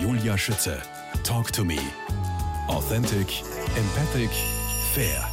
Julia Schütze. Talk to me. Authentic, empathic, fair.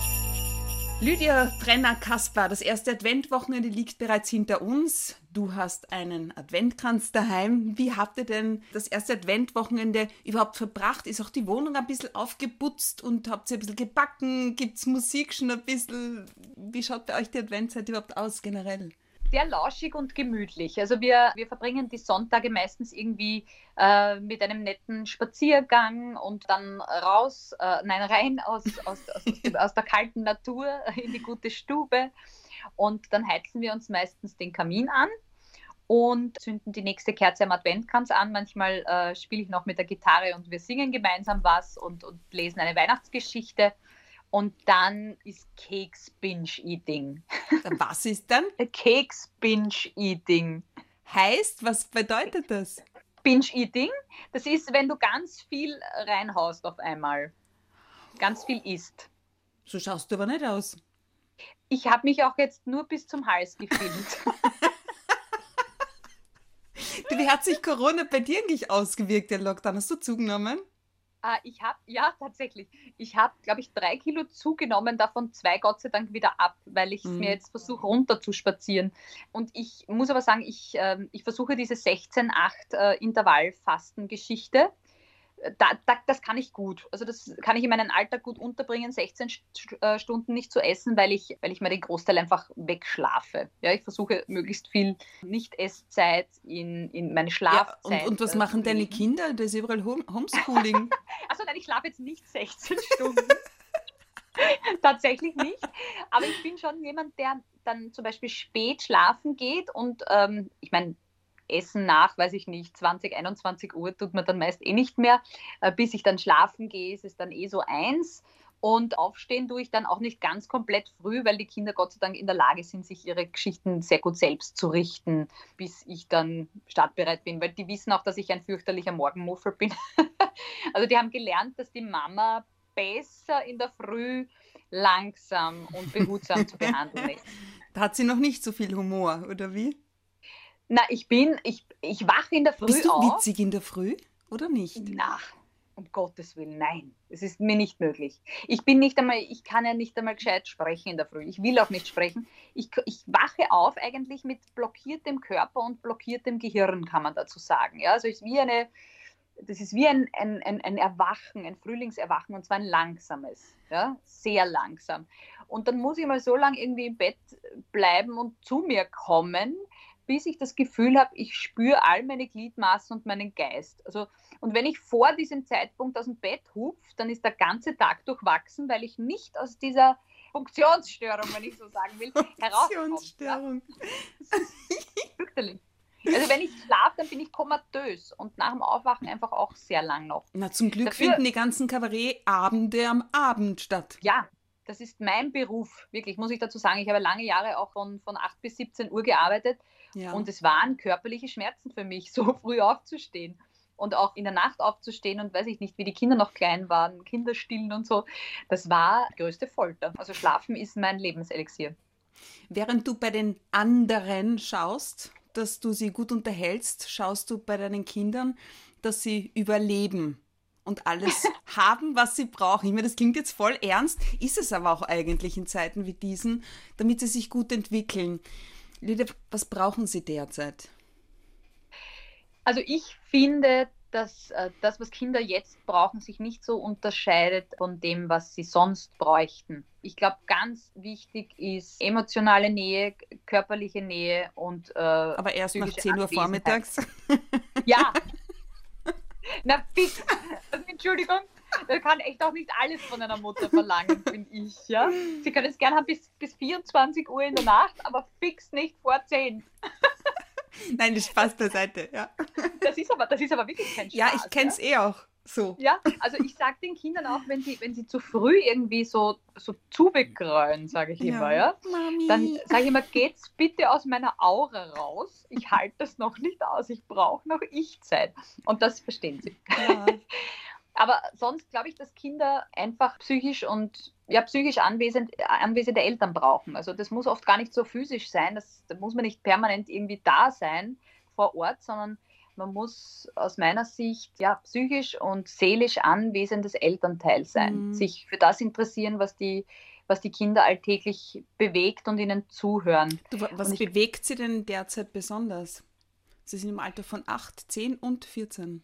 Lydia Brenner-Kaspar, das erste Adventwochenende liegt bereits hinter uns. Du hast einen Adventkranz daheim. Wie habt ihr denn das erste Adventwochenende überhaupt verbracht? Ist auch die Wohnung ein bisschen aufgeputzt und habt ihr ein bisschen gebacken? Gibt es Musik schon ein bisschen? Wie schaut bei euch die Adventzeit überhaupt aus generell? Sehr lauschig und gemütlich. Also wir, wir verbringen die Sonntage meistens irgendwie äh, mit einem netten Spaziergang und dann raus, äh, nein, rein aus, aus, aus, aus der kalten Natur in die gute Stube. Und dann heizen wir uns meistens den Kamin an und zünden die nächste Kerze am Adventkranz an. Manchmal äh, spiele ich noch mit der Gitarre und wir singen gemeinsam was und, und lesen eine Weihnachtsgeschichte. Und dann ist Keks Binge Eating. Was ist dann? Keks Binge Eating. Heißt, was bedeutet das? Binge Eating, das ist, wenn du ganz viel reinhaust auf einmal. Ganz viel isst. So schaust du aber nicht aus. Ich habe mich auch jetzt nur bis zum Hals gefilmt. Wie hat sich Corona bei dir eigentlich ausgewirkt, der Lockdown? Hast du zugenommen? Uh, ich habe, ja, tatsächlich. Ich habe, glaube ich, drei Kilo zugenommen, davon zwei Gott sei Dank wieder ab, weil ich es mhm. mir jetzt versuche, runter zu spazieren. Und ich muss aber sagen, ich, äh, ich versuche diese 16-8 äh, Intervallfasten-Geschichte da, da, das kann ich gut. Also das kann ich in meinen Alltag gut unterbringen, 16 äh, Stunden nicht zu essen, weil ich, weil ich mir den Großteil einfach wegschlafe. Ja, ich versuche möglichst viel Nicht-Esszeit in, in meine Schlafzeit. Ja, und, und, was machen deine Kinder? Das ist überall Home Homeschooling. also nein, ich schlafe jetzt nicht 16 Stunden. Tatsächlich nicht. Aber ich bin schon jemand, der dann zum Beispiel spät schlafen geht und ähm, ich meine, Essen nach, weiß ich nicht, 20, 21 Uhr tut man dann meist eh nicht mehr. Äh, bis ich dann schlafen gehe, ist es dann eh so eins. Und aufstehen tue ich dann auch nicht ganz komplett früh, weil die Kinder Gott sei Dank in der Lage sind, sich ihre Geschichten sehr gut selbst zu richten, bis ich dann startbereit bin. Weil die wissen auch, dass ich ein fürchterlicher Morgenmuffel bin. also die haben gelernt, dass die Mama besser in der Früh langsam und behutsam zu behandeln ist. Da hat sie noch nicht so viel Humor, oder wie? Na, ich bin, ich, ich wache in der Früh Bist du auf. witzig in der Früh oder nicht? Na, um Gottes Willen, nein. Es ist mir nicht möglich. Ich bin nicht einmal, ich kann ja nicht einmal gescheit sprechen in der Früh. Ich will auch nicht sprechen. Ich, ich wache auf eigentlich mit blockiertem Körper und blockiertem Gehirn, kann man dazu sagen. Ja, also es ist wie eine, das ist wie ein, ein, ein, ein Erwachen, ein Frühlingserwachen und zwar ein langsames, ja, sehr langsam. Und dann muss ich mal so lange irgendwie im Bett bleiben und zu mir kommen, bis ich das Gefühl habe, ich spüre all meine Gliedmaßen und meinen Geist. Also, und wenn ich vor diesem Zeitpunkt aus dem Bett hupf, dann ist der ganze Tag durchwachsen, weil ich nicht aus dieser Funktionsstörung, wenn ich so sagen will, herauskomme. Funktionsstörung. Fürchterlich. Also wenn ich schlafe, dann bin ich komatös und nach dem Aufwachen einfach auch sehr lang noch. Na, zum Glück Dafür, finden die ganzen Kabarettabende am Abend statt. Ja, das ist mein Beruf, wirklich, muss ich dazu sagen. Ich habe lange Jahre auch von, von 8 bis 17 Uhr gearbeitet ja. Und es waren körperliche Schmerzen für mich, so früh aufzustehen und auch in der Nacht aufzustehen und weiß ich nicht, wie die Kinder noch klein waren, Kinder stillen und so. Das war größte Folter. Also Schlafen ist mein Lebenselixier. Während du bei den anderen schaust, dass du sie gut unterhältst, schaust du bei deinen Kindern, dass sie überleben und alles haben, was sie brauchen. Ich meine, das klingt jetzt voll ernst, ist es aber auch eigentlich in Zeiten wie diesen, damit sie sich gut entwickeln. Lydia, was brauchen Sie derzeit? Also ich finde, dass äh, das, was Kinder jetzt brauchen, sich nicht so unterscheidet von dem, was sie sonst bräuchten. Ich glaube, ganz wichtig ist emotionale Nähe, körperliche Nähe und. Äh, Aber erst nach 10 Uhr vormittags? Ja. Na, bitte. Entschuldigung. Man kann echt auch nicht alles von einer Mutter verlangen, finde ich. Ja? Sie können es gerne haben bis, bis 24 Uhr in der Nacht, aber fix nicht vor 10. Nein, das passt beiseite, ja. Das ist aber, das ist aber wirklich kein Spaß. Ja, ich kenne es ja? eh auch so. Ja, also ich sage den Kindern auch, wenn sie, wenn sie zu früh irgendwie so, so zubegrölen, sage ich ja. immer, ja, Mami. dann sage ich immer, geht's bitte aus meiner Aura raus. Ich halte das noch nicht aus. Ich brauche noch Ich-Zeit. Und das verstehen sie. Ja. Aber sonst glaube ich, dass Kinder einfach psychisch und ja, psychisch anwesend, anwesende Eltern brauchen. Also das muss oft gar nicht so physisch sein, das, da muss man nicht permanent irgendwie da sein vor Ort, sondern Man muss aus meiner Sicht ja psychisch und seelisch anwesendes Elternteil sein, mhm. sich für das interessieren, was die, was die Kinder alltäglich bewegt und ihnen zuhören. Du, was ich, bewegt sie denn derzeit besonders? Sie sind im Alter von 8, 10 und 14.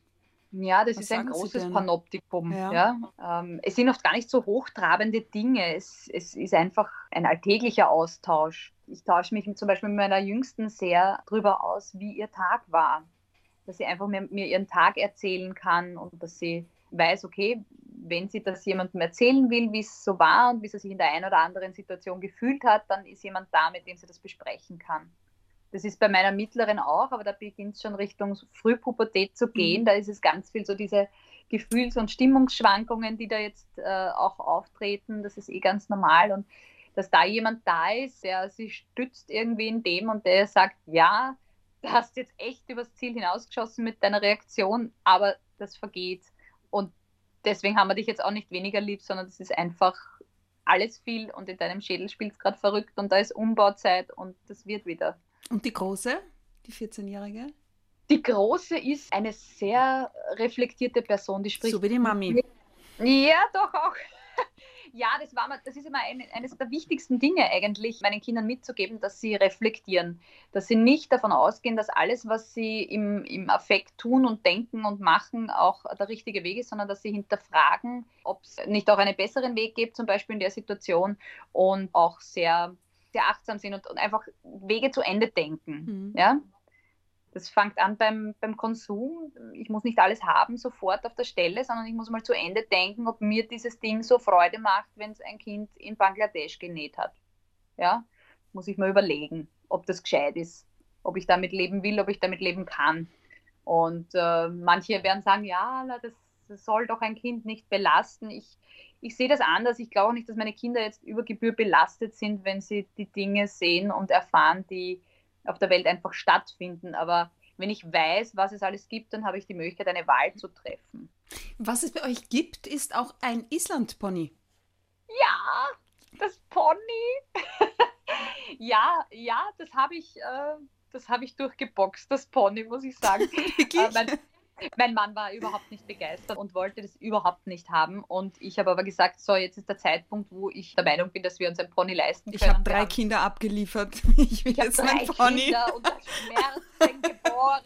Ja, das Was ist ein großes Panoptikum. Ja. ja. Ähm, es sind oft gar nicht so hochtrabende Dinge. Es, es ist einfach ein alltäglicher Austausch. Ich tausche mich zum Beispiel mit meiner Jüngsten sehr darüber aus, wie ihr Tag war. Dass sie einfach mir, mir ihren Tag erzählen kann und dass sie weiß, okay, wenn sie das jemandem erzählen will, wie es so war und wie sie sich in der einen oder anderen Situation gefühlt hat, dann ist jemand da, mit dem sie das besprechen kann. Das ist bei meiner mittleren auch, aber da beginnt es schon Richtung Frühpubertät zu gehen. Mhm. Da ist es ganz viel so diese Gefühls- und Stimmungsschwankungen, die da jetzt äh, auch auftreten. Das ist eh ganz normal. Und dass da jemand da ist, der sich stützt irgendwie in dem und der sagt, ja, du hast jetzt echt übers Ziel hinausgeschossen mit deiner Reaktion, aber das vergeht. Und deswegen haben wir dich jetzt auch nicht weniger lieb, sondern das ist einfach alles viel und in deinem Schädel spielt es gerade verrückt und da ist Umbauzeit und das wird wieder. Und die Große, die 14-Jährige? Die Große ist eine sehr reflektierte Person, die spricht. So wie die Mami. Ja, doch auch. Ja, das, war das ist immer ein, eines der wichtigsten Dinge eigentlich, meinen Kindern mitzugeben, dass sie reflektieren. Dass sie nicht davon ausgehen, dass alles, was sie im, im Affekt tun und denken und machen, auch der richtige Weg ist, sondern dass sie hinterfragen, ob es nicht auch einen besseren Weg gibt, zum Beispiel in der Situation und auch sehr sehr achtsam sind und, und einfach Wege zu Ende denken. Mhm. Ja? Das fängt an beim, beim Konsum. Ich muss nicht alles haben sofort auf der Stelle, sondern ich muss mal zu Ende denken, ob mir dieses Ding so Freude macht, wenn es ein Kind in Bangladesch genäht hat. Ja, muss ich mal überlegen, ob das gescheit ist, ob ich damit leben will, ob ich damit leben kann. Und äh, manche werden sagen, ja, das, das soll doch ein Kind nicht belasten. Ich, ich sehe das anders. Ich glaube auch nicht, dass meine Kinder jetzt über Gebühr belastet sind, wenn sie die Dinge sehen und erfahren, die auf der Welt einfach stattfinden. Aber wenn ich weiß, was es alles gibt, dann habe ich die Möglichkeit, eine Wahl zu treffen. Was es bei euch gibt, ist auch ein Island-Pony. Ja, das Pony. ja, ja, das habe ich, äh, das ich durchgeboxt, das Pony, muss ich sagen. äh, mein, mein Mann war überhaupt nicht begeistert und wollte das überhaupt nicht haben. Und ich habe aber gesagt, so, jetzt ist der Zeitpunkt, wo ich der Meinung bin, dass wir uns ein Pony leisten können. Ich habe drei Kinder abgeliefert. Ich will ich jetzt ein Pony. Kinder unter Schmerzen geboren.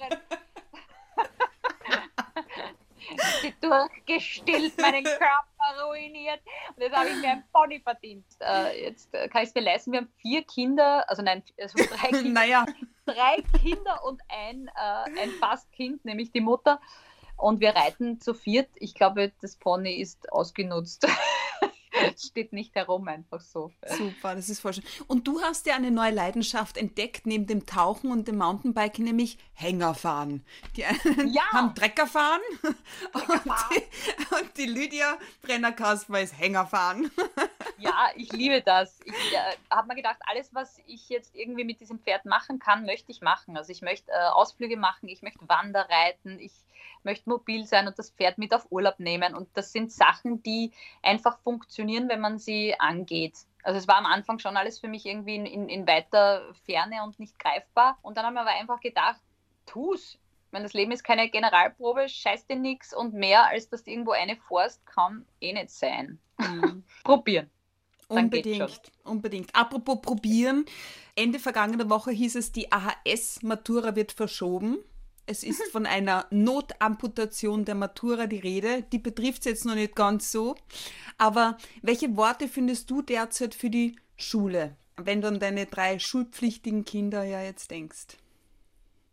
sie durchgestillt, meinen Körper ruiniert. Und jetzt habe ich mir ein Pony verdient. Äh, jetzt äh, kann ich es mir leisten. Wir haben vier Kinder, also nein, also drei Kinder. naja. Drei Kinder und ein, äh, ein Fastkind, nämlich die Mutter. Und wir reiten zu viert. Ich glaube, das Pony ist ausgenutzt. steht nicht herum, einfach so. Super, das ist voll schön. Und du hast ja eine neue Leidenschaft entdeckt, neben dem Tauchen und dem Mountainbiken, nämlich Hängerfahren. Die einen ja. haben Treckerfahren. Und, die, und die Lydia Brenner-Kasper ist Hängerfahren. Ja, ich liebe das. Ich äh, habe mir gedacht, alles, was ich jetzt irgendwie mit diesem Pferd machen kann, möchte ich machen. Also ich möchte äh, Ausflüge machen, ich möchte Wanderreiten, ich möchte mobil sein und das Pferd mit auf Urlaub nehmen. Und das sind Sachen, die einfach funktionieren, wenn man sie angeht. Also es war am Anfang schon alles für mich irgendwie in, in, in weiter Ferne und nicht greifbar. Und dann haben wir aber einfach gedacht, tu's. Ich meine, das Leben ist keine Generalprobe, scheiß dir nichts und mehr als dass irgendwo eine Forst kann eh nicht sein. Mhm. Probieren. Unbedingt, unbedingt. Apropos probieren. Ende vergangener Woche hieß es, die AHS-Matura wird verschoben. Es ist von einer Notamputation der Matura die Rede. Die betrifft es jetzt noch nicht ganz so. Aber welche Worte findest du derzeit für die Schule, wenn du an deine drei schulpflichtigen Kinder ja jetzt denkst?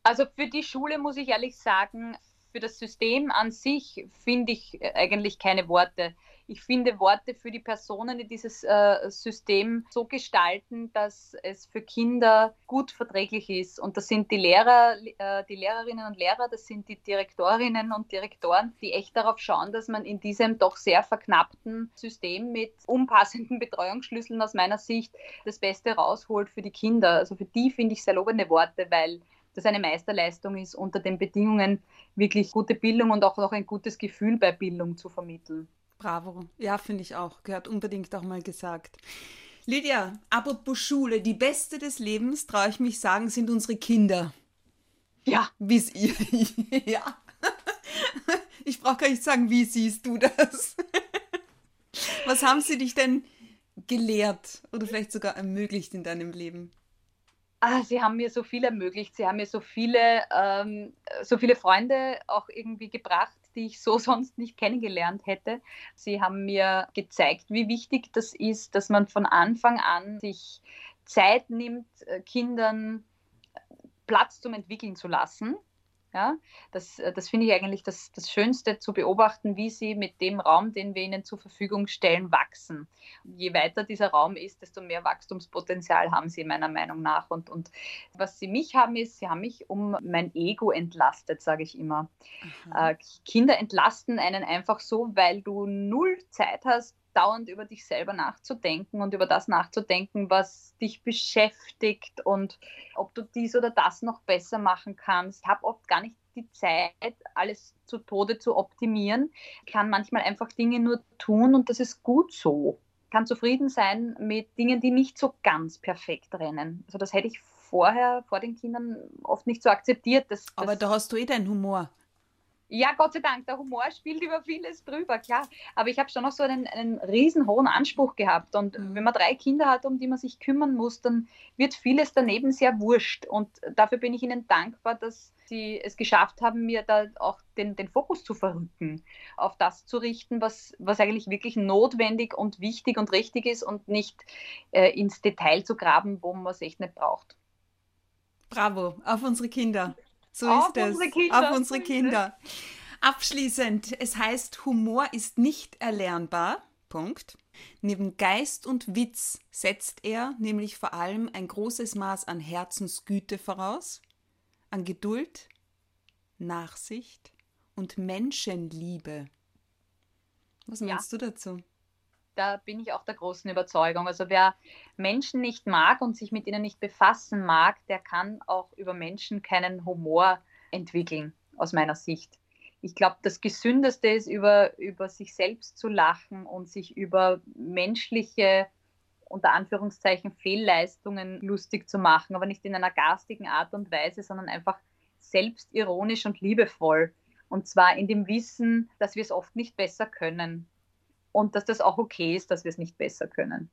Also für die Schule muss ich ehrlich sagen, für das System an sich finde ich eigentlich keine Worte ich finde Worte für die Personen, die dieses äh, System so gestalten, dass es für Kinder gut verträglich ist. Und das sind die Lehrer, äh, die Lehrerinnen und Lehrer, das sind die Direktorinnen und Direktoren, die echt darauf schauen, dass man in diesem doch sehr verknappten System mit unpassenden Betreuungsschlüsseln aus meiner Sicht das Beste rausholt für die Kinder. Also für die finde ich sehr lobende Worte, weil das eine Meisterleistung ist, unter den Bedingungen wirklich gute Bildung und auch noch ein gutes Gefühl bei Bildung zu vermitteln. Bravo. Ja, finde ich auch. Gehört unbedingt auch mal gesagt. Lydia, apropos Schule, die Beste des Lebens, traue ich mich sagen, sind unsere Kinder. Ja. Wie ihr. ja. Ich brauche gar nicht sagen, wie siehst du das? Was haben sie dich denn gelehrt oder vielleicht sogar ermöglicht in deinem Leben? Ah, sie haben mir so viel ermöglicht. Sie haben mir so viele, ähm, so viele Freunde auch irgendwie gebracht, die ich so sonst nicht kennengelernt hätte. Sie haben mir gezeigt, wie wichtig das ist, dass man von Anfang an sich Zeit nimmt, äh, Kindern Platz zum Entwickeln zu lassen ja, das, äh, das finde ich eigentlich das, das Schönste zu beobachten, wie sie mit dem Raum, den wir ihnen zur Verfügung stellen, wachsen. Je weiter dieser Raum ist, desto mehr Wachstumspotenzial haben sie meiner Meinung nach. Und, und was sie mich haben, ist, sie haben mich um mein Ego entlastet, sage ich immer. Äh, Kinder entlasten einen einfach so, weil du null Zeit hast, dauernd über dich selber nachzudenken und über das nachzudenken, was dich beschäftigt und ob du dies oder das noch besser machen kannst. Ich habe oft gar nicht die Zeit, alles zu Tode zu optimieren. Ich kann manchmal einfach Dinge nur tun und das ist gut so. Ich kann zufrieden sein mit Dingen, die nicht so ganz perfekt rennen. Also das hätte ich vorher vor den Kindern oft nicht so akzeptiert. Das, Aber da hast du eh deinen Humor. Ja, Gott sei Dank, der Humor spielt über vieles drüber, klar. Aber ich habe schon noch so einen, einen riesen hohen Anspruch gehabt. Und mhm. wenn man drei Kinder hat, um die man sich kümmern muss, dann wird vieles daneben sehr wurscht. Und dafür bin ich Ihnen dankbar, dass Sie es geschafft haben, mir da auch den, den Fokus zu verrücken, auf das zu richten, was, was eigentlich wirklich notwendig und wichtig und richtig ist und nicht äh, ins Detail zu graben, wo man es echt nicht braucht. Bravo, auf unsere Kinder. So auf ist es. Unsere Kinder. Auf unsere Kinder. Abschließend, es heißt, Humor ist nicht erlernbar. Punkt. Neben Geist und Witz setzt er nämlich vor allem ein großes Maß an Herzensgüte voraus, an Geduld, Nachsicht und Menschenliebe. Was meinst ja. du dazu? Da bin ich auch der großen Überzeugung. Also wer Menschen nicht mag und sich mit ihnen nicht befassen mag, der kann auch über Menschen keinen Humor entwickeln, aus meiner Sicht. Ich glaube, das Gesündeste ist, über, über sich selbst zu lachen und sich über menschliche, unter Anführungszeichen, Fehlleistungen lustig zu machen, aber nicht in einer garstigen Art und Weise, sondern einfach selbstironisch und liebevoll. Und zwar in dem Wissen, dass wir es oft nicht besser können und dass das auch okay ist, dass wir es nicht besser können.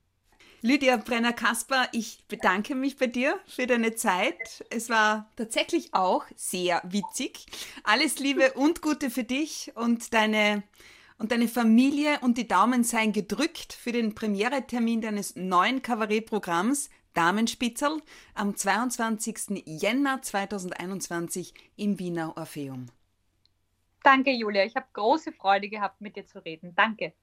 Lydia Brenner-Kasper, ich bedanke mich bei dir für deine Zeit. Es war tatsächlich auch sehr witzig. Alles Liebe und Gute für dich und deine, und deine Familie und die Daumen seien gedrückt für den Premieretermin deines neuen Kabarettprogramms Damenspitzel am 22. Jänner 2021 im Wiener Orpheum. Danke, Julia. Ich habe große Freude gehabt, mit dir zu reden. Danke.